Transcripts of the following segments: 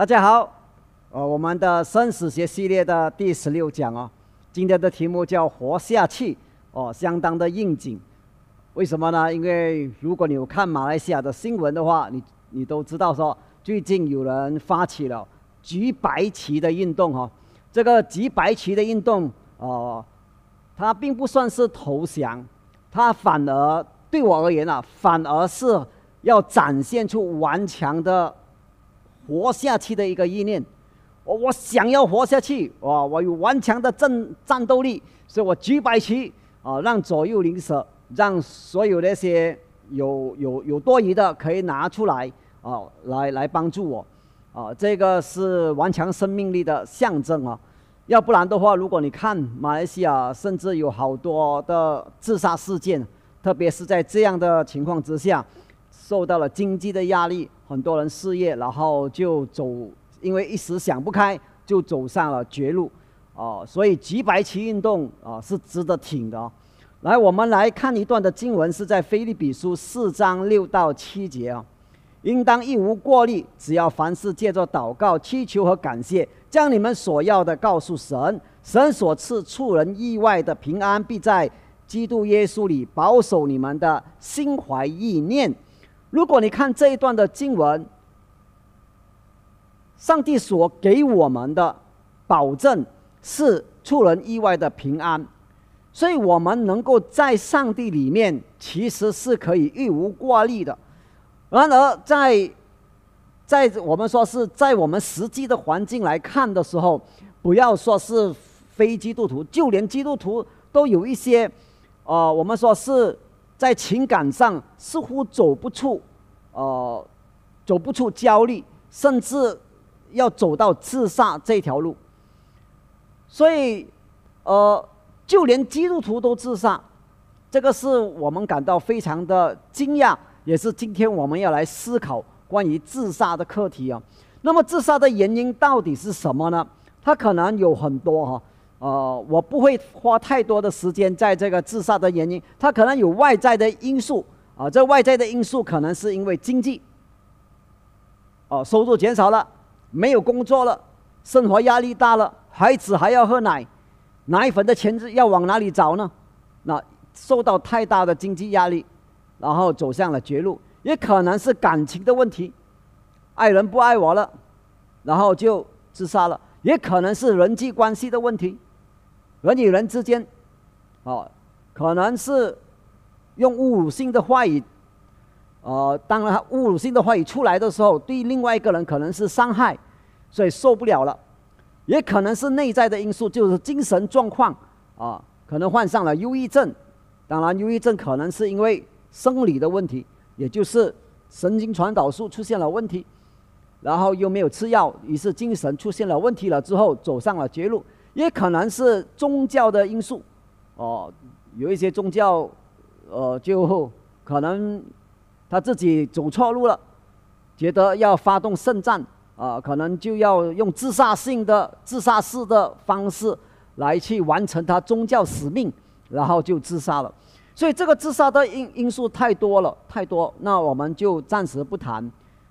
大家好，呃，我们的生死学系列的第十六讲哦，今天的题目叫活下去哦，相当的应景。为什么呢？因为如果你有看马来西亚的新闻的话，你你都知道说，最近有人发起了举白旗的运动哈。这个举白旗的运动哦，它并不算是投降，它反而对我而言啊，反而是要展现出顽强的。活下去的一个意念，我我想要活下去，哇！我有顽强的战战斗力，所以我举白旗啊，让左右邻舍，让所有那些有有有多余的可以拿出来啊，来来帮助我啊！这个是顽强生命力的象征啊！要不然的话，如果你看马来西亚，甚至有好多的自杀事件，特别是在这样的情况之下，受到了经济的压力。很多人失业，然后就走，因为一时想不开，就走上了绝路，哦，所以举白旗运动啊是值得挺的。来，我们来看一段的经文，是在腓利比书四章六到七节啊。应当一无过虑，只要凡事借着祷告、祈求和感谢，将你们所要的告诉神，神所赐出人意外的平安，必在基督耶稣里保守你们的心怀意念。如果你看这一段的经文，上帝所给我们的保证是出人意外的平安，所以我们能够在上帝里面其实是可以一无挂虑的。然而，在在我们说是在我们实际的环境来看的时候，不要说是非基督徒，就连基督徒都有一些，呃，我们说是。在情感上似乎走不出，呃，走不出焦虑，甚至要走到自杀这条路。所以，呃，就连基督徒都自杀，这个是我们感到非常的惊讶，也是今天我们要来思考关于自杀的课题啊。那么，自杀的原因到底是什么呢？它可能有很多哈。呃，我不会花太多的时间在这个自杀的原因，他可能有外在的因素啊，这外在的因素可能是因为经济，哦，收入减少了，没有工作了，生活压力大了，孩子还要喝奶，奶粉的钱要往哪里找呢？那受到太大的经济压力，然后走向了绝路，也可能是感情的问题，爱人不爱我了，然后就自杀了，也可能是人际关系的问题。人与人之间，哦，可能是用侮辱性的话语，呃，当然侮辱性的话语出来的时候，对另外一个人可能是伤害，所以受不了了；也可能是内在的因素，就是精神状况啊，可能患上了忧郁症。当然，忧郁症可能是因为生理的问题，也就是神经传导素出现了问题，然后又没有吃药，于是精神出现了问题了之后，走上了绝路。也可能是宗教的因素，哦，有一些宗教，呃，就可能他自己走错路了，觉得要发动圣战，啊，可能就要用自杀性的、自杀式的方式来去完成他宗教使命，然后就自杀了。所以这个自杀的因因素太多了，太多，那我们就暂时不谈，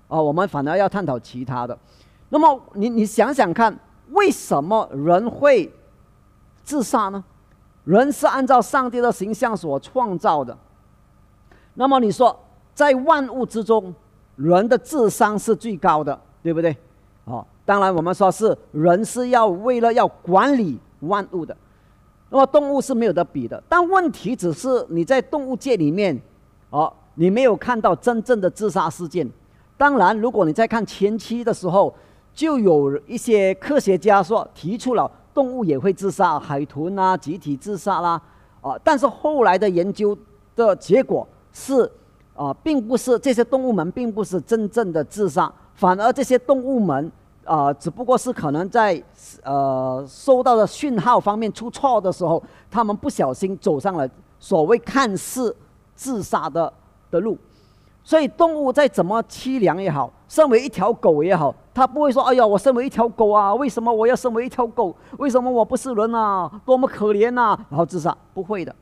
啊，我们反而要探讨其他的。那么你你想想看。为什么人会自杀呢？人是按照上帝的形象所创造的。那么你说，在万物之中，人的智商是最高的，对不对？哦，当然我们说是人是要为了要管理万物的。那么动物是没有得比的。但问题只是你在动物界里面，哦，你没有看到真正的自杀事件。当然，如果你在看前期的时候，就有一些科学家说提出了动物也会自杀，海豚啊集体自杀啦，啊，但是后来的研究的结果是，啊，并不是这些动物们并不是真正的自杀，反而这些动物们啊，只不过是可能在呃收到的讯号方面出错的时候，他们不小心走上了所谓看似自杀的的路。所以动物再怎么凄凉也好，身为一条狗也好，他不会说：“哎呀，我身为一条狗啊，为什么我要身为一条狗？为什么我不是人啊？多么可怜呐！”然后自杀，不会的。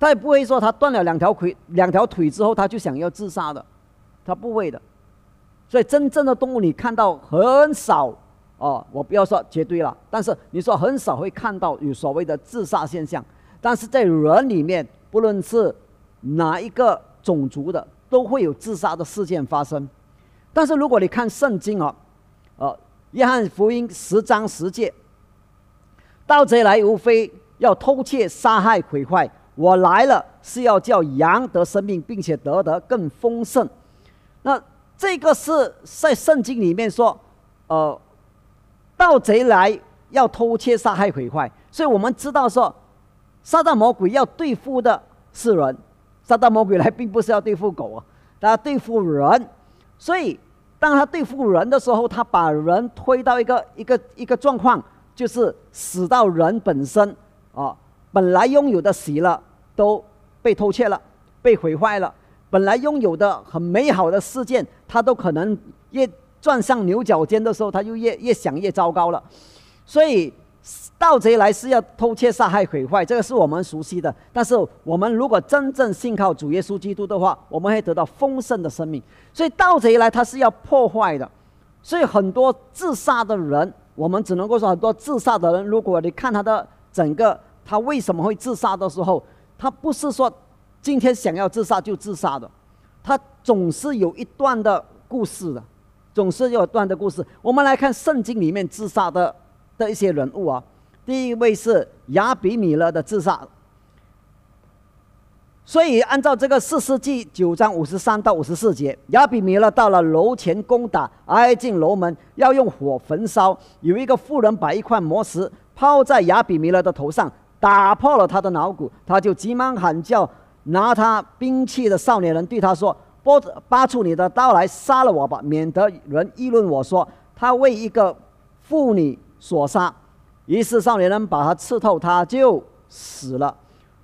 他也不会说他断了两条腿、两条腿之后，他就想要自杀的，他不会的。所以真正的动物你看到很少哦，我不要说绝对了，但是你说很少会看到有所谓的自杀现象。但是在人里面，不论是哪一个种族的，都会有自杀的事件发生。但是如果你看圣经啊，呃，约翰福音十章十节，盗贼来无非要偷窃、杀害、毁坏。我来了是要叫羊得生命，并且得得更丰盛。那这个是在圣经里面说，呃，盗贼来要偷窃、杀害、毁坏。所以我们知道说，撒旦魔鬼要对付的是人，撒旦魔鬼来并不是要对付狗啊，他对付人。所以当他对付人的时候，他把人推到一个一个一个状况，就是死到人本身啊，本来拥有的死了。都被偷窃了，被毁坏了。本来拥有的很美好的事件，他都可能越转向牛角尖的时候，他就越越想越糟糕了。所以盗贼来是要偷窃、杀害、毁坏，这个是我们熟悉的。但是我们如果真正信靠主耶稣基督的话，我们会得到丰盛的生命。所以盗贼来他是要破坏的。所以很多自杀的人，我们只能够说很多自杀的人，如果你看他的整个他为什么会自杀的时候。他不是说今天想要自杀就自杀的，他总是有一段的故事的，总是有一段的故事。我们来看圣经里面自杀的的一些人物啊。第一位是亚比米勒的自杀。所以按照这个四世纪九章五十三到五十四节，亚比米勒到了楼前攻打，挨进楼门，要用火焚烧。有一个妇人把一块磨石抛在亚比米勒的头上。打破了他的脑骨，他就急忙喊叫，拿他兵器的少年人对他说：“拨拔出你的刀来杀了我吧，免得人议论我说他为一个妇女所杀。”于是少年人把他刺透，他就死了。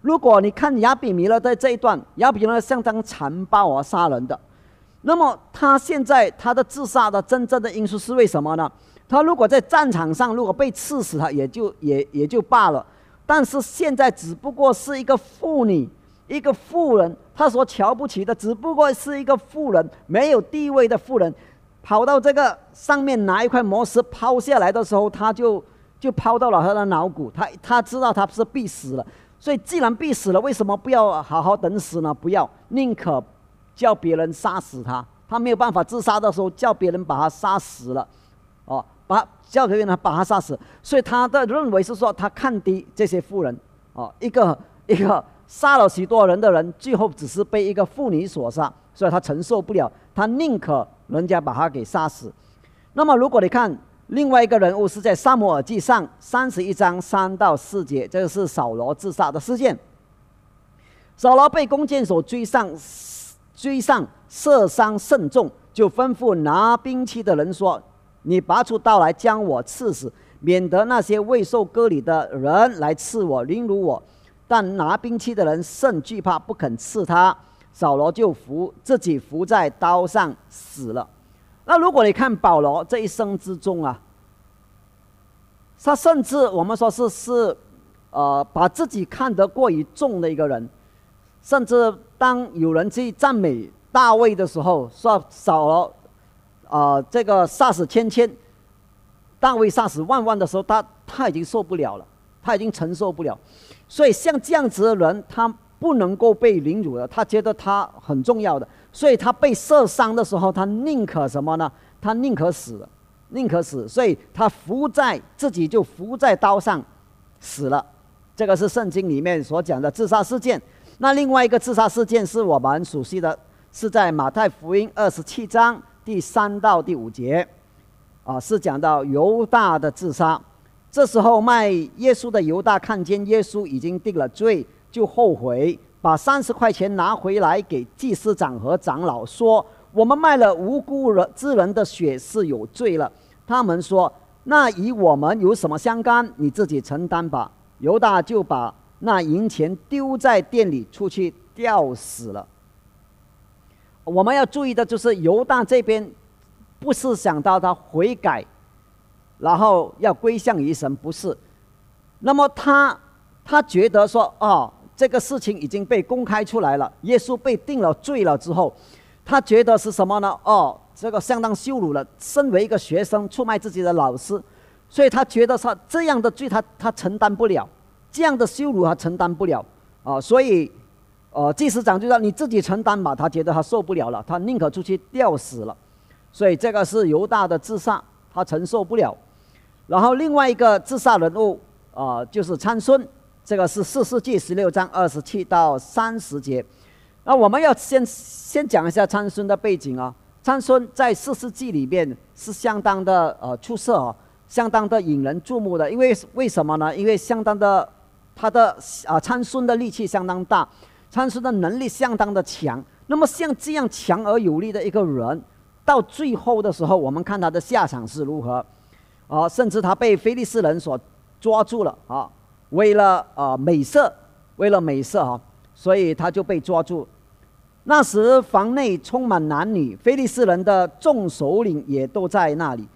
如果你看亚比米勒在这一段，亚比米勒相当残暴而杀人的，那么他现在他的自杀的真正的因素是为什么呢？他如果在战场上如果被刺死，他也就也也就罢了。但是现在只不过是一个妇女，一个妇人，他所瞧不起的只不过是一个妇人，没有地位的妇人，跑到这个上面拿一块磨石抛下来的时候，他就就抛到了他的脑骨，他他知道他是必死了，所以既然必死了，为什么不要好好等死呢？不要，宁可叫别人杀死他，他没有办法自杀的时候，叫别人把他杀死了，哦。把教给呢，把他杀死。所以他的认为是说，他看低这些妇人，哦，一个一个杀了许多人的人，最后只是被一个妇女所杀，所以他承受不了，他宁可人家把他给杀死。那么，如果你看另外一个人物，是在《萨摩尔记上》三十一章三到四节，这个是扫罗自杀的事件。扫罗被弓箭手追上，追上射伤甚重，就吩咐拿兵器的人说。你拔出刀来将我刺死，免得那些未受割礼的人来刺我、凌辱我。但拿兵器的人甚惧怕，不肯刺他。扫罗就伏自己伏在刀上死了。那如果你看保罗这一生之中啊，他甚至我们说是是，呃，把自己看得过于重的一个人。甚至当有人去赞美大卫的时候，说扫罗。啊，这个杀死千千，大卫杀死万万的时候，他他已经受不了了，他已经承受不了。所以像这样子的人，他不能够被凌辱的，他觉得他很重要的，所以他被射伤的时候，他宁可什么呢？他宁可死，宁可死。所以他伏在自己就伏在刀上死了。这个是圣经里面所讲的自杀事件。那另外一个自杀事件是我们熟悉的，是在马太福音二十七章。第三到第五节，啊，是讲到犹大的自杀。这时候卖耶稣的犹大看见耶稣已经定了罪，就后悔，把三十块钱拿回来给祭司长和长老说：“我们卖了无辜人之人的血是有罪了。”他们说：“那与我们有什么相干？你自己承担吧。”犹大就把那银钱丢在店里，出去吊死了。我们要注意的就是犹大这边，不是想到他悔改，然后要归向于神，不是。那么他他觉得说，哦，这个事情已经被公开出来了，耶稣被定了罪了之后，他觉得是什么呢？哦，这个相当羞辱了。身为一个学生，出卖自己的老师，所以他觉得他这样的罪，他他承担不了，这样的羞辱他承担不了啊。所以，呃，祭司长就说你自己承担吧。他觉得他受不了了，他宁可出去吊死了。所以这个是犹大的自杀，他承受不了。然后另外一个自杀人物啊，就是参孙，这个是四世纪十六章二十七到三十节。那我们要先先讲一下参孙的背景啊。参孙在四世纪里面是相当的呃出色啊，相当的引人注目的。因为为什么呢？因为相当的他的啊参孙的力气相当大，参孙的能力相当的强。那么像这样强而有力的一个人，到最后的时候，我们看他的下场是如何啊？甚至他被菲利斯人所抓住了啊，为了啊美色，为了美色啊，所以他就被抓住。那时房内充满男女，菲利斯人的众首领也都在那里。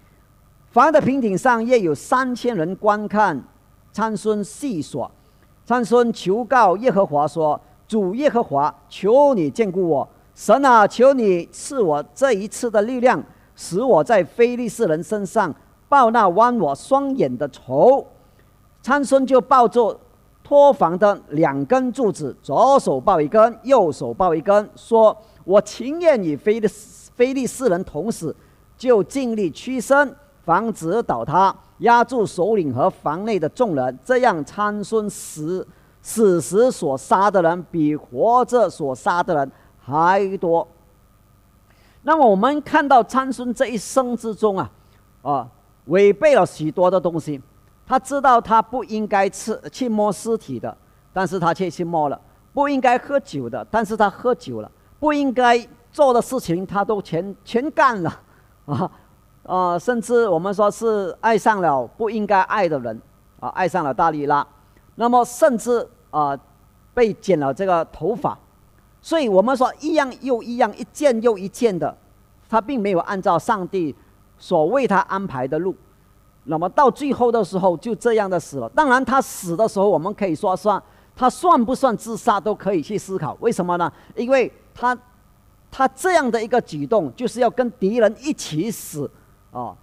房的平顶上约有三千人观看参孙戏耍。参孙求告耶和华说：“主耶和华，求你眷顾我，神啊，求你赐我这一次的力量，使我在菲利斯人身上报那剜我双眼的仇。”参孙就抱住。托房的两根柱子，左手抱一根，右手抱一根，说：“我情愿与非利非利士人同死，就尽力屈身，防止倒塌，压住首领和房内的众人。这样参孙死死时所杀的人，比活着所杀的人还多。那么我们看到参孙这一生之中啊，啊，违背了许多的东西。”他知道他不应该吃去摸尸体的，但是他却去摸了；不应该喝酒的，但是他喝酒了；不应该做的事情，他都全全干了，啊 啊！甚至我们说是爱上了不应该爱的人，啊，爱上了大力拉，那么甚至啊被剪了这个头发，所以我们说一样又一样，一件又一件的，他并没有按照上帝所为他安排的路。那么到最后的时候，就这样的死了。当然，他死的时候，我们可以说算他算不算自杀，都可以去思考。为什么呢？因为他他这样的一个举动，就是要跟敌人一起死啊，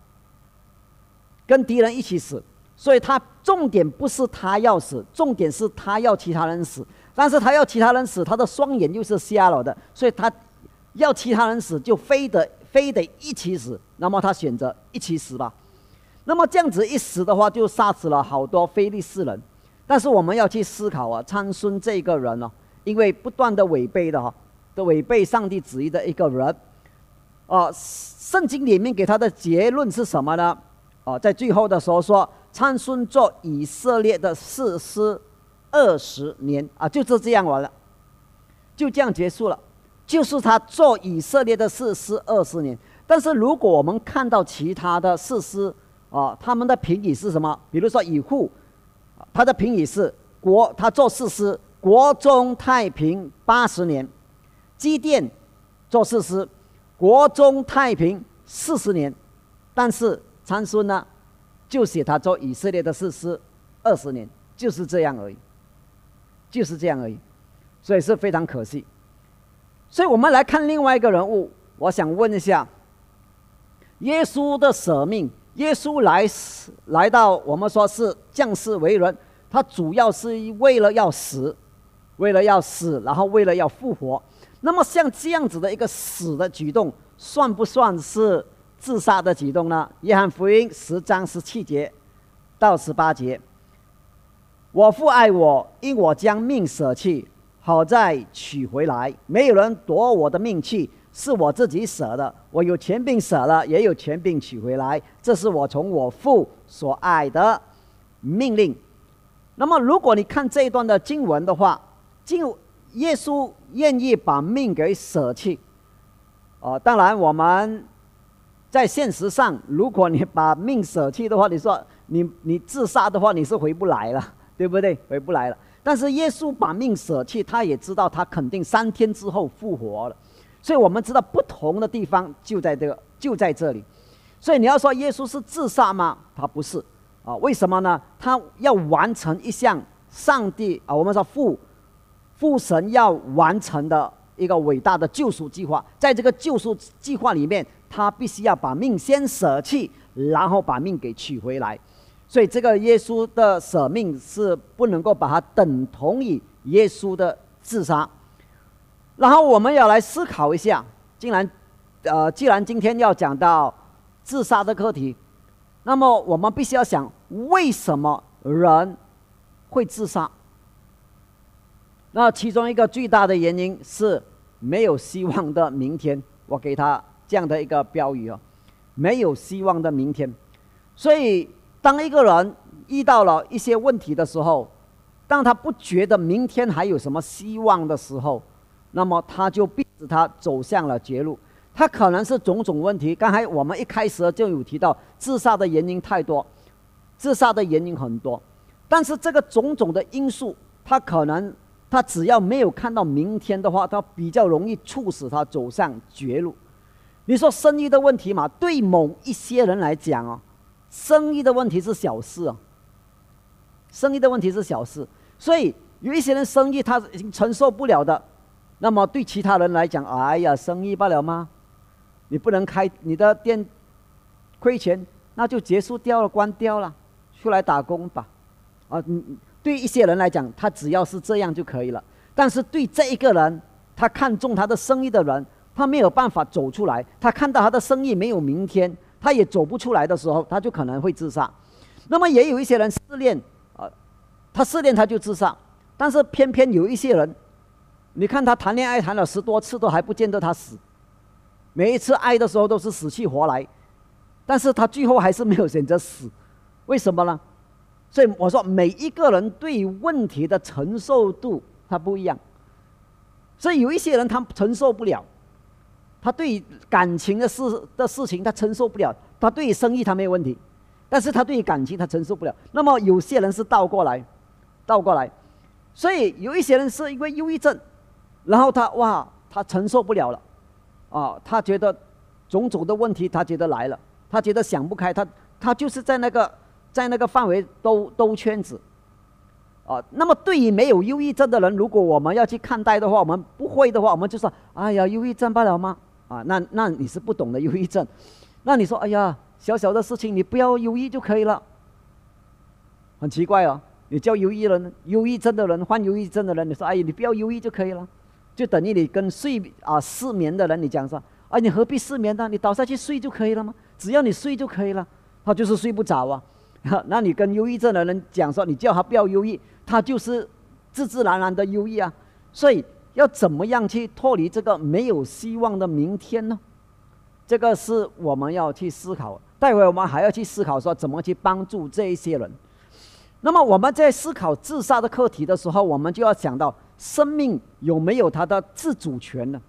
跟敌人一起死。所以他重点不是他要死，重点是他要其他人死。但是他要其他人死，他的双眼又是瞎了的，所以他要其他人死，就非得非得一起死。那么他选择一起死吧。那么这样子一死的话，就杀死了好多非利士人。但是我们要去思考啊，参孙这个人呢，因为不断的违背的哈，的违背上帝旨意的一个人，啊，圣经里面给他的结论是什么呢？啊，在最后的时候说，参孙做以色列的士师二十年啊，就是这样完了，就这样结束了，就是他做以色列的士师二十年。但是如果我们看到其他的士师，啊，他们的评语是什么？比如说以户，他的评语是国，他做事师，国中太平八十年；机电做事师，国中太平四十年。但是参孙呢，就写他做以色列的事师二十年，就是这样而已，就是这样而已，所以是非常可惜。所以我们来看另外一个人物，我想问一下，耶稣的舍命。耶稣来，来到我们说是降世为人，他主要是为了要死，为了要死，然后为了要复活。那么像这样子的一个死的举动，算不算是自杀的举动呢？约翰福音十章十七节到十八节，我父爱我，因我将命舍弃，好再取回来。没有人夺我的命去。是我自己舍的，我有权柄舍了，也有权柄取回来。这是我从我父所爱的命令。那么，如果你看这一段的经文的话，经耶稣愿意把命给舍弃。哦，当然我们在现实上，如果你把命舍弃的话，你说你你自杀的话，你是回不来了，对不对？回不来了。但是耶稣把命舍弃，他也知道他肯定三天之后复活了。所以我们知道不同的地方就在这个就在这里，所以你要说耶稣是自杀吗？他不是啊，为什么呢？他要完成一项上帝啊，我们说父父神要完成的一个伟大的救赎计划，在这个救赎计划里面，他必须要把命先舍弃，然后把命给取回来。所以这个耶稣的舍命是不能够把它等同于耶稣的自杀。然后我们要来思考一下，既然，呃，既然今天要讲到自杀的课题，那么我们必须要想，为什么人会自杀？那其中一个最大的原因是没有希望的明天。我给他这样的一个标语哦，没有希望的明天。所以，当一个人遇到了一些问题的时候，当他不觉得明天还有什么希望的时候，那么他就逼使他走向了绝路。他可能是种种问题。刚才我们一开始就有提到，自杀的原因太多，自杀的原因很多。但是这个种种的因素，他可能他只要没有看到明天的话，他比较容易促使他走向绝路。你说生意的问题嘛，对某一些人来讲哦，生意的问题是小事啊。生意的问题是小事，所以有一些人生意他已经承受不了的。那么对其他人来讲，哎呀，生意罢了吗？你不能开你的店，亏钱那就结束掉了，关掉了，出来打工吧。啊，嗯，对一些人来讲，他只要是这样就可以了。但是对这一个人，他看中他的生意的人，他没有办法走出来。他看到他的生意没有明天，他也走不出来的时候，他就可能会自杀。那么也有一些人失恋，啊，他失恋他就自杀。但是偏偏有一些人。你看他谈恋爱谈了十多次，都还不见得他死。每一次爱的时候都是死去活来，但是他最后还是没有选择死，为什么呢？所以我说每一个人对问题的承受度他不一样。所以有一些人他承受不了，他对感情的事的事情他承受不了，他对生意他没有问题，但是他对感情他承受不了。那么有些人是倒过来，倒过来，所以有一些人是因为忧郁症。然后他哇，他承受不了了，啊，他觉得种种的问题，他觉得来了，他觉得想不开，他他就是在那个在那个范围兜兜圈子，啊，那么对于没有忧郁症的人，如果我们要去看待的话，我们不会的话，我们就说，哎呀，忧郁症罢了吗？啊，那那你是不懂的忧郁症，那你说，哎呀，小小的事情你不要忧郁就可以了，很奇怪哦，你叫忧郁人、忧郁症的人、患忧郁症的人，你说，哎呀，你不要忧郁就可以了。就等于你跟睡啊失眠的人，你讲说，啊，你何必失眠呢？你倒下去睡就可以了吗？只要你睡就可以了。他就是睡不着啊。那你跟忧郁症的人讲说，你叫他不要忧郁，他就是自自然然的忧郁啊。所以要怎么样去脱离这个没有希望的明天呢？这个是我们要去思考。待会我们还要去思考说，怎么去帮助这一些人。那么我们在思考自杀的课题的时候，我们就要想到。生命有没有它的自主权呢？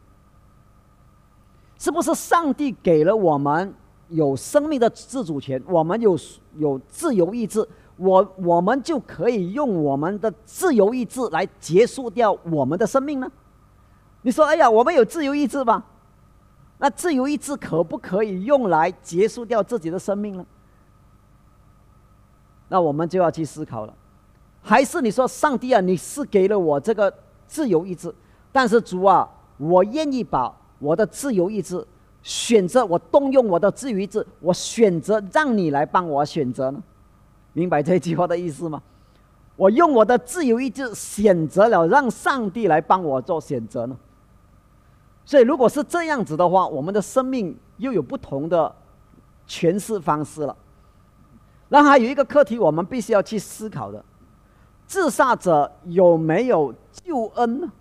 是不是上帝给了我们有生命的自主权？我们有有自由意志，我我们就可以用我们的自由意志来结束掉我们的生命呢？你说，哎呀，我们有自由意志吧？那自由意志可不可以用来结束掉自己的生命呢？那我们就要去思考了。还是你说上帝啊，你是给了我这个自由意志，但是主啊，我愿意把我的自由意志选择，我动用我的自由意志，我选择让你来帮我选择呢？明白这句话的意思吗？我用我的自由意志选择了让上帝来帮我做选择呢？所以如果是这样子的话，我们的生命又有不同的诠释方式了。然后还有一个课题，我们必须要去思考的。自杀者有没有救恩呢？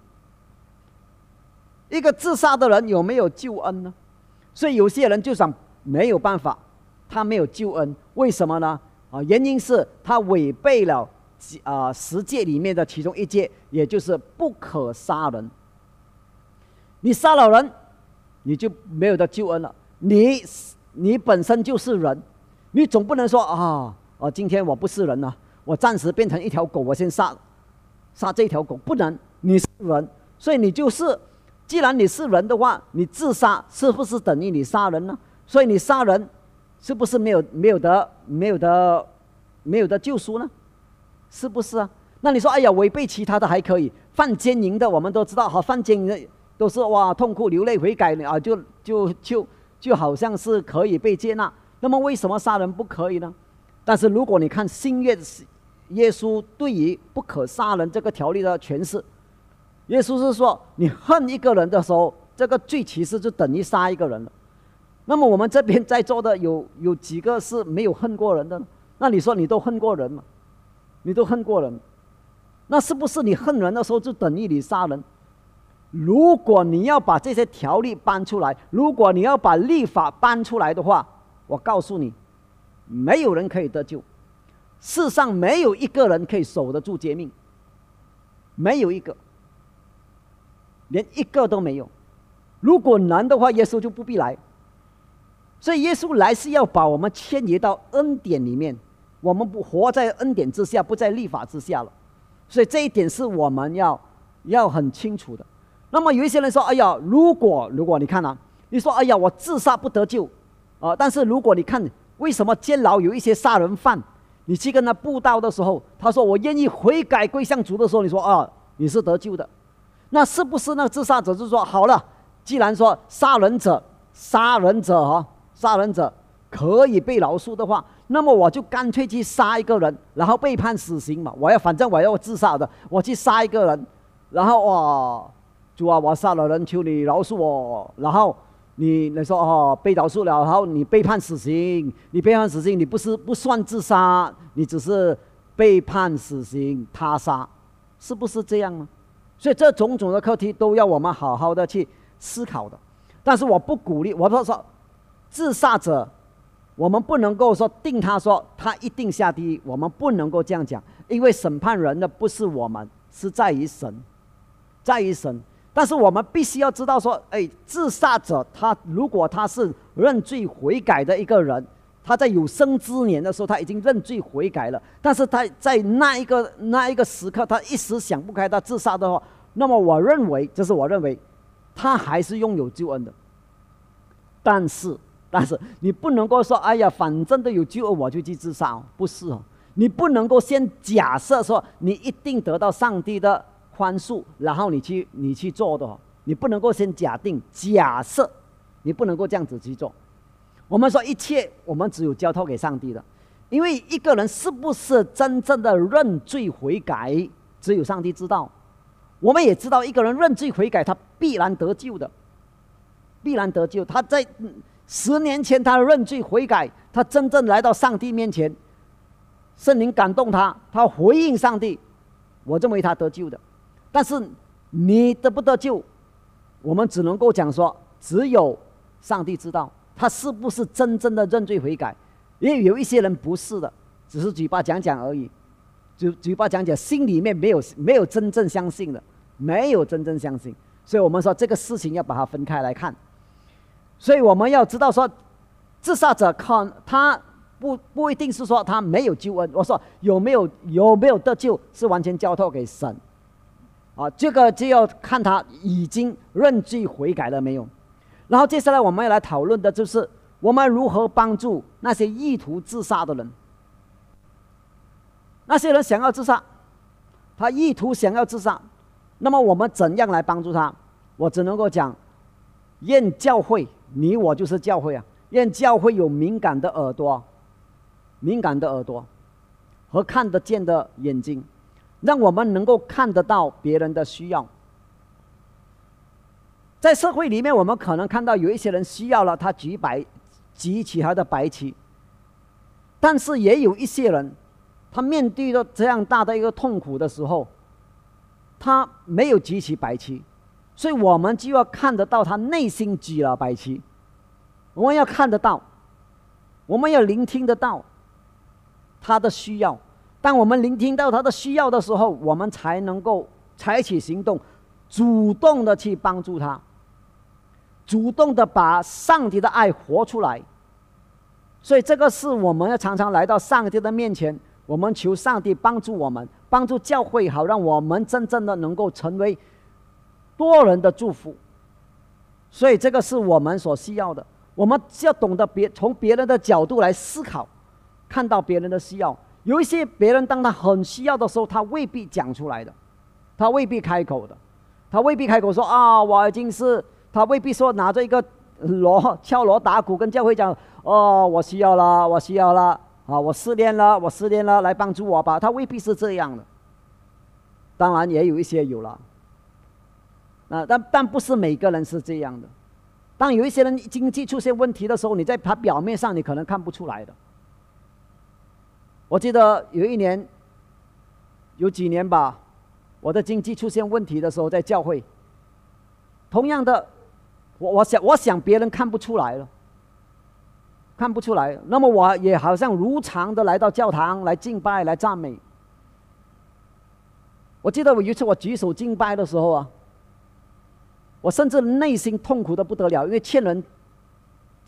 一个自杀的人有没有救恩呢？所以有些人就想没有办法，他没有救恩，为什么呢？啊，原因是他违背了啊十诫里面的其中一诫，也就是不可杀人。你杀了人，你就没有的救恩了。你你本身就是人，你总不能说啊啊，今天我不是人了。我暂时变成一条狗，我先杀，杀这条狗不能。你是人，所以你就是，既然你是人的话，你自杀是不是等于你杀人呢？所以你杀人，是不是没有没有的没有的没有的救赎呢？是不是啊？那你说，哎呀，违背其他的还可以，犯奸淫的我们都知道，哈，犯奸淫的都是哇痛哭流泪悔改啊，就就就就好像是可以被接纳。那么为什么杀人不可以呢？但是如果你看新约耶稣对于不可杀人这个条例的诠释，耶稣是说，你恨一个人的时候，这个罪其实就等于杀一个人了。那么我们这边在座的有有几个是没有恨过人的？那你说你都恨过人吗？你都恨过人，那是不是你恨人的时候就等于你杀人？如果你要把这些条例搬出来，如果你要把立法搬出来的话，我告诉你，没有人可以得救，世上没有一个人可以守得住诫命，没有一个，连一个都没有。如果难的话，耶稣就不必来。所以耶稣来是要把我们迁移到恩典里面，我们不活在恩典之下，不在立法之下了。所以这一点是我们要要很清楚的。那么有一些人说：“哎呀，如果如果你看啊，你说哎呀，我自杀不得救啊。”但是如果你看为什么监牢有一些杀人犯，你去跟他布道的时候，他说我愿意悔改归向主的时候，你说啊，你是得救的，那是不是那自杀者就说好了？既然说杀人者，杀人者哈。杀人者可以被饶恕的话，那么我就干脆去杀一个人，然后被判死刑嘛。我要反正我要自杀的，我去杀一个人，然后哇，主啊，我杀了人，求你饶恕我。然后你你说哦，被饶恕了，然后你被判死刑，你被判死刑，你不是不算自杀，你只是被判死刑他杀，是不是这样呢？所以这种种的课题都要我们好好的去思考的。但是我不鼓励，我说说。自杀者，我们不能够说定他说他一定下地狱，我们不能够这样讲，因为审判人的不是我们，是在于神，在于神。但是我们必须要知道说，哎，自杀者他如果他是认罪悔改的一个人，他在有生之年的时候他已经认罪悔改了，但是他在那一个那一个时刻他一时想不开他自杀的话，那么我认为这是我认为，他还是拥有救恩的，但是。但是你不能够说，哎呀，反正都有救恩，我就去自杀，不是哦。你不能够先假设说你一定得到上帝的宽恕，然后你去你去做的，你不能够先假定假设，你不能够这样子去做。我们说一切，我们只有交托给上帝的，因为一个人是不是真正的认罪悔改，只有上帝知道。我们也知道，一个人认罪悔改，他必然得救的，必然得救。他在。十年前，他认罪悔改，他真正来到上帝面前，圣灵感动他，他回应上帝，我认为他得救的。但是你得不得救，我们只能够讲说，只有上帝知道他是不是真正的认罪悔改。因为有一些人不是的，只是嘴巴讲讲而已，嘴嘴巴讲讲，心里面没有没有真正相信的，没有真正相信。所以我们说这个事情要把它分开来看。所以我们要知道说，自杀者看他不不一定是说他没有救恩。我说有没有有没有得救，是完全交托给神。啊，这个就要看他已经认罪悔改了没有。然后接下来我们要来讨论的就是我们如何帮助那些意图自杀的人。那些人想要自杀，他意图想要自杀，那么我们怎样来帮助他？我只能够讲，愿教会。你我就是教会啊！愿教会有敏感的耳朵，敏感的耳朵和看得见的眼睛，让我们能够看得到别人的需要。在社会里面，我们可能看到有一些人需要了，他举白举起他的白旗；但是也有一些人，他面对着这样大的一个痛苦的时候，他没有举起白旗。所以我们就要看得到他内心举了白旗，我们要看得到，我们要聆听得到他的需要。当我们聆听到他的需要的时候，我们才能够采取行动，主动的去帮助他，主动的把上帝的爱活出来。所以这个是我们要常常来到上帝的面前，我们求上帝帮助我们，帮助教会，好让我们真正的能够成为。多人的祝福，所以这个是我们所需要的。我们要懂得别从别人的角度来思考，看到别人的需要。有一些别人当他很需要的时候，他未必讲出来的，他未必开口的，他未必开口说啊，我已经是他未必说拿着一个锣敲锣打鼓跟教会讲：“哦，我需要了，我需要了啊，我失恋了，我失恋了，来帮助我吧。”他未必是这样的。当然也有一些有了，啊，但但不是每个人是这样的。当有一些人经济出现问题的时候，你在他表面上你可能看不出来的。我记得有一年，有几年吧，我的经济出现问题的时候，在教会。同样的，我我想我想别人看不出来了，看不出来。那么我也好像如常的来到教堂来敬拜来赞美。我记得我有一次我举手敬拜的时候啊，我甚至内心痛苦的不得了，因为欠人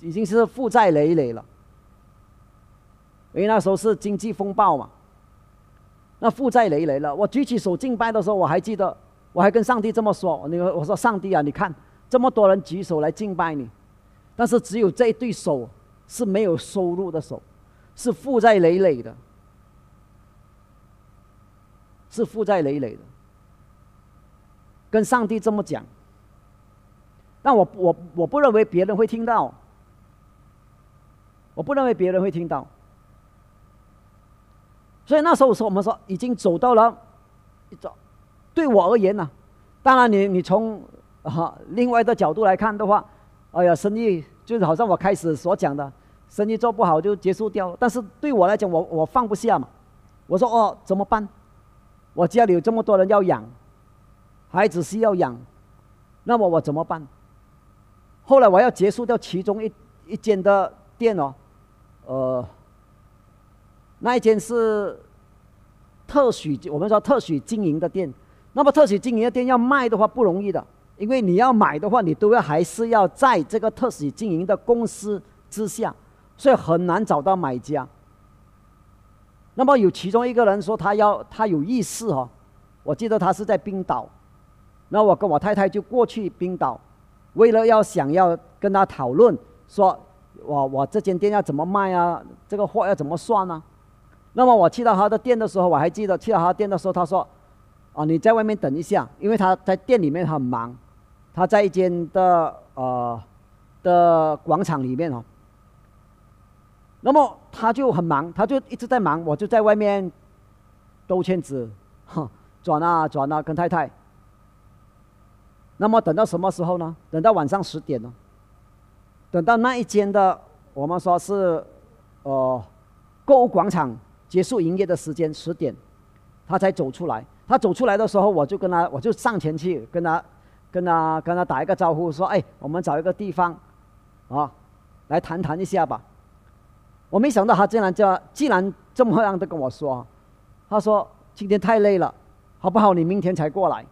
已经是负债累累了。因为那时候是经济风暴嘛，那负债累累了。我举起手敬拜的时候，我还记得，我还跟上帝这么说：“那个我说上帝啊，你看这么多人举手来敬拜你，但是只有这一对手是没有收入的手，是负债累累的，是负债累累的。”跟上帝这么讲，但我我我不认为别人会听到，我不认为别人会听到。所以那时候说，我们说已经走到了，走，对我而言呢，当然你你从啊另外的角度来看的话，哎呀，生意就是好像我开始所讲的，生意做不好就结束掉。但是对我来讲，我我放不下嘛。我说哦，怎么办？我家里有这么多人要养，孩子需要养，那么我怎么办？后来我要结束掉其中一一间的店哦，呃。那一间是特许，我们说特许经营的店。那么特许经营的店要卖的话不容易的，因为你要买的话，你都要还是要在这个特许经营的公司之下，所以很难找到买家。那么有其中一个人说他要他有意思哦，我记得他是在冰岛，那我跟我太太就过去冰岛，为了要想要跟他讨论，说我我这间店要怎么卖啊，这个货要怎么算呢？那么我去到他的店的时候，我还记得去到他店的时候，他说：“啊，你在外面等一下，因为他在店里面很忙，他在一间的呃的广场里面哦。那么他就很忙，他就一直在忙，我就在外面兜圈子，哈，转啊转啊，跟太太。那么等到什么时候呢？等到晚上十点了。等到那一间的，我们说是呃购物广场。”结束营业的时间十点，他才走出来。他走出来的时候，我就跟他，我就上前去跟他，跟他，跟他打一个招呼，说：“哎，我们找一个地方，啊，来谈谈一下吧。”我没想到他竟然这，竟然这么样的跟我说，他说：“今天太累了，好不好？你明天才过来。”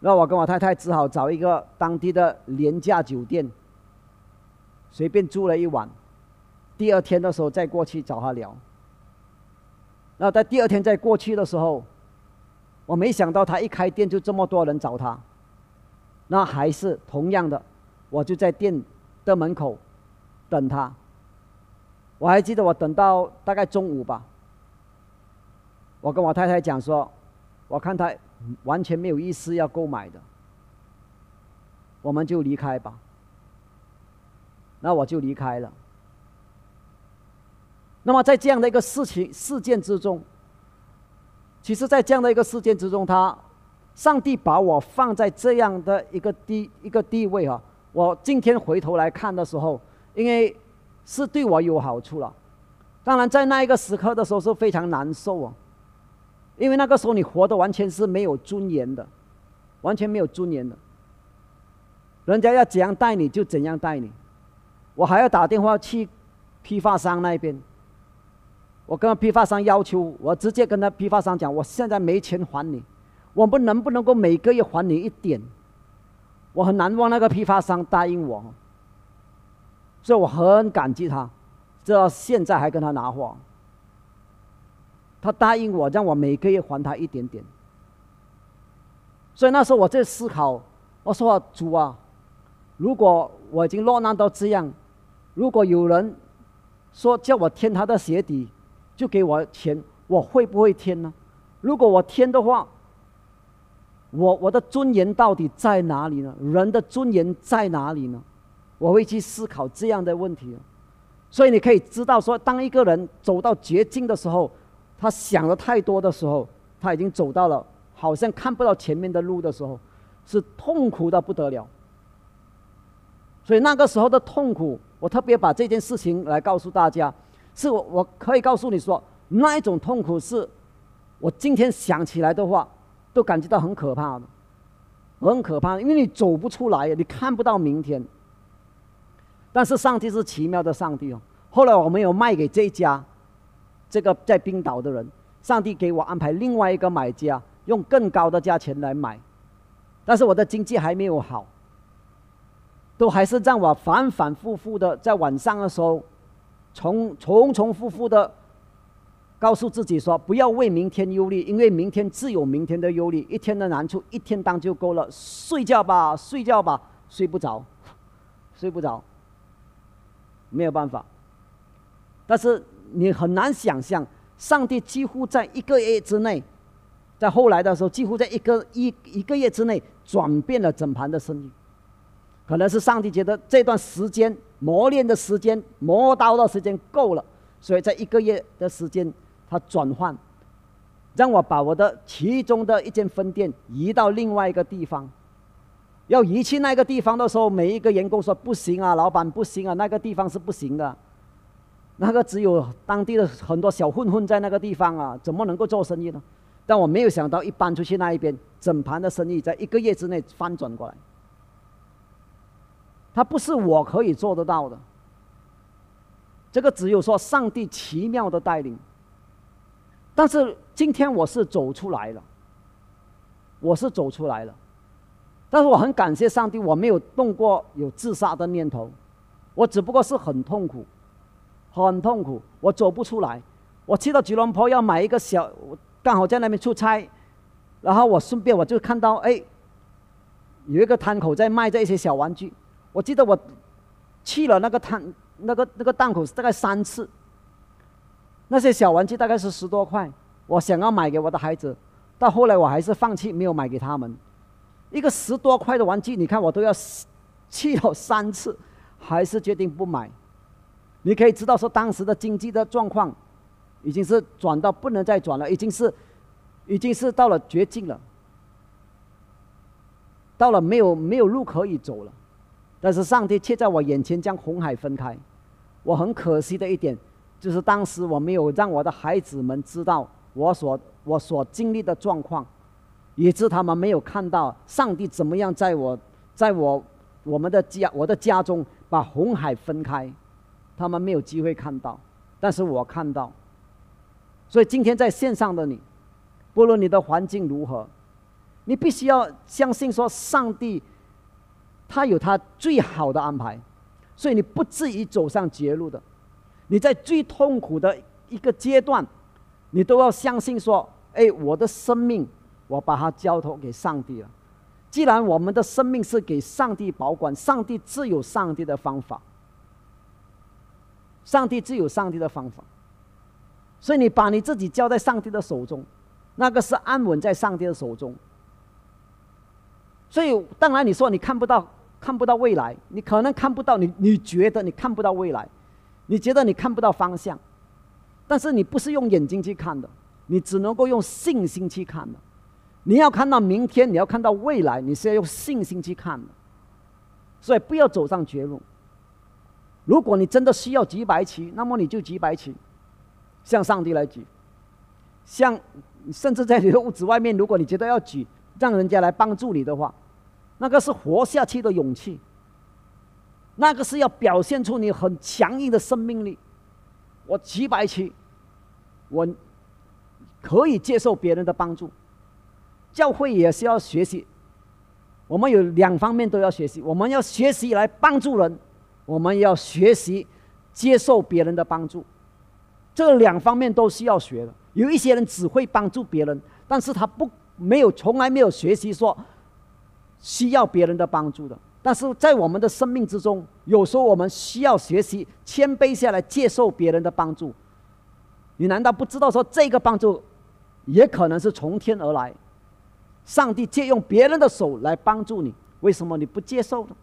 那我跟我太太只好找一个当地的廉价酒店，随便住了一晚。第二天的时候再过去找他聊。那在第二天再过去的时候，我没想到他一开店就这么多人找他。那还是同样的，我就在店的门口等他。我还记得我等到大概中午吧，我跟我太太讲说，我看他完全没有意思要购买的，我们就离开吧。那我就离开了。那么在这样的一个事情事件之中，其实，在这样的一个事件之中，他上帝把我放在这样的一个地一个地位啊，我今天回头来看的时候，因为是对我有好处了。当然，在那一个时刻的时候是非常难受啊，因为那个时候你活的完全是没有尊严的，完全没有尊严的。人家要怎样待你就怎样待你，我还要打电话去批发商那边。我跟批发商要求，我直接跟他批发商讲，我现在没钱还你，我们能不能够每个月还你一点？我很难忘那个批发商答应我，所以我很感激他，直到现在还跟他拿货。他答应我，让我每个月还他一点点。所以那时候我在思考，我说主啊，如果我已经落难到这样，如果有人说叫我添他的鞋底。就给我钱，我会不会添呢？如果我添的话，我我的尊严到底在哪里呢？人的尊严在哪里呢？我会去思考这样的问题。所以你可以知道，说当一个人走到绝境的时候，他想的太多的时候，他已经走到了好像看不到前面的路的时候，是痛苦的不得了。所以那个时候的痛苦，我特别把这件事情来告诉大家，是我我可以告诉你说，那一种痛苦是，我今天想起来的话，都感觉到很可怕的，很可怕，因为你走不出来，你看不到明天。但是上帝是奇妙的上帝哦。后来我没有卖给这家，这个在冰岛的人，上帝给我安排另外一个买家，用更高的价钱来买，但是我的经济还没有好。都还是让我反反复复的在晚上的时候，重重重复复的告诉自己说：不要为明天忧虑，因为明天自有明天的忧虑。一天的难处一天当就够了，睡觉吧，睡觉吧，睡不着，睡不着，没有办法。但是你很难想象，上帝几乎在一个月之内，在后来的时候，几乎在一个一一个月之内转变了整盘的生意。可能是上帝觉得这段时间磨练的时间、磨刀的时间够了，所以在一个月的时间，他转换，让我把我的其中的一间分店移到另外一个地方。要移去那个地方的时候，每一个员工说：“不行啊，老板不行啊，那个地方是不行的，那个只有当地的很多小混混在那个地方啊，怎么能够做生意呢？”但我没有想到，一搬出去那一边，整盘的生意在一个月之内翻转过来。它不是我可以做得到的，这个只有说上帝奇妙的带领。但是今天我是走出来了，我是走出来了，但是我很感谢上帝，我没有动过有自杀的念头，我只不过是很痛苦，很痛苦，我走不出来。我去到吉隆坡要买一个小，刚好在那边出差，然后我顺便我就看到，哎，有一个摊口在卖这些小玩具。我记得我去了那个摊，那个那个档口大概三次。那些小玩具大概是十多块，我想要买给我的孩子，到后来我还是放弃，没有买给他们。一个十多块的玩具，你看我都要去了三次，还是决定不买。你可以知道说当时的经济的状况，已经是转到不能再转了，已经是，已经是到了绝境了，到了没有没有路可以走了。但是上帝却在我眼前将红海分开，我很可惜的一点，就是当时我没有让我的孩子们知道我所我所经历的状况，以致他们没有看到上帝怎么样在我在我我们的家我的家中把红海分开，他们没有机会看到，但是我看到，所以今天在线上的你，不论你的环境如何，你必须要相信说上帝。他有他最好的安排，所以你不至于走上绝路的。你在最痛苦的一个阶段，你都要相信说：“哎，我的生命，我把它交托给上帝了。既然我们的生命是给上帝保管，上帝自有上帝的方法。上帝自有上帝的方法，所以你把你自己交在上帝的手中，那个是安稳在上帝的手中。”所以，当然你说你看不到，看不到未来，你可能看不到，你你觉得你看不到未来，你觉得你看不到方向，但是你不是用眼睛去看的，你只能够用信心去看的。你要看到明天，你要看到未来，你是要用信心去看的。所以不要走上绝路。如果你真的需要举白旗，那么你就举白旗，向上帝来举。向甚至在你的屋子外面，如果你觉得要举，让人家来帮助你的话。那个是活下去的勇气，那个是要表现出你很强硬的生命力。我几百起，我可以接受别人的帮助。教会也是要学习，我们有两方面都要学习。我们要学习来帮助人，我们要学习接受别人的帮助。这两方面都是要学的。有一些人只会帮助别人，但是他不没有从来没有学习说。需要别人的帮助的，但是在我们的生命之中，有时候我们需要学习谦卑下来，接受别人的帮助。你难道不知道说这个帮助也可能是从天而来？上帝借用别人的手来帮助你，为什么你不接受呢？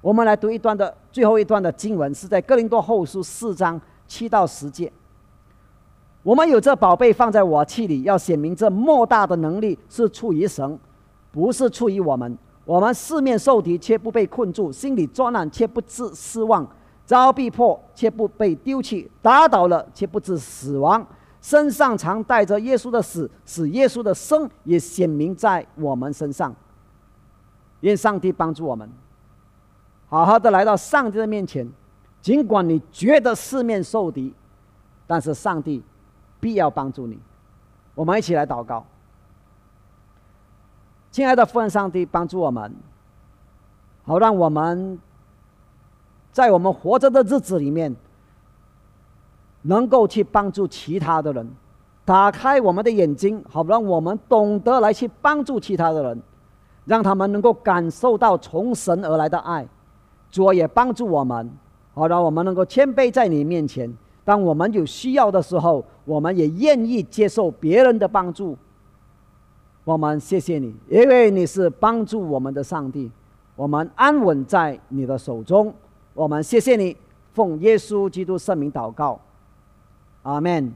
我们来读一段的最后一段的经文，是在哥林多后书四章七到十节。我们有这宝贝放在我器里，要显明这莫大的能力是出于神，不是出于我们。我们四面受敌，却不被困住；心里作难，却不致失望；遭逼迫，却不被丢弃；打倒了，却不致死亡。身上常带着耶稣的死，使耶稣的生也显明在我们身上。愿上帝帮助我们。好好的来到上帝的面前，尽管你觉得四面受敌，但是上帝必要帮助你。我们一起来祷告，亲爱的父神上帝，帮助我们，好让我们在我们活着的日子里面，能够去帮助其他的人，打开我们的眼睛，好让我们懂得来去帮助其他的人，让他们能够感受到从神而来的爱。主也帮助我们，好让我们能够谦卑在你面前。当我们有需要的时候，我们也愿意接受别人的帮助。我们谢谢你，因为你是帮助我们的上帝。我们安稳在你的手中。我们谢谢你，奉耶稣基督圣名祷告，阿门。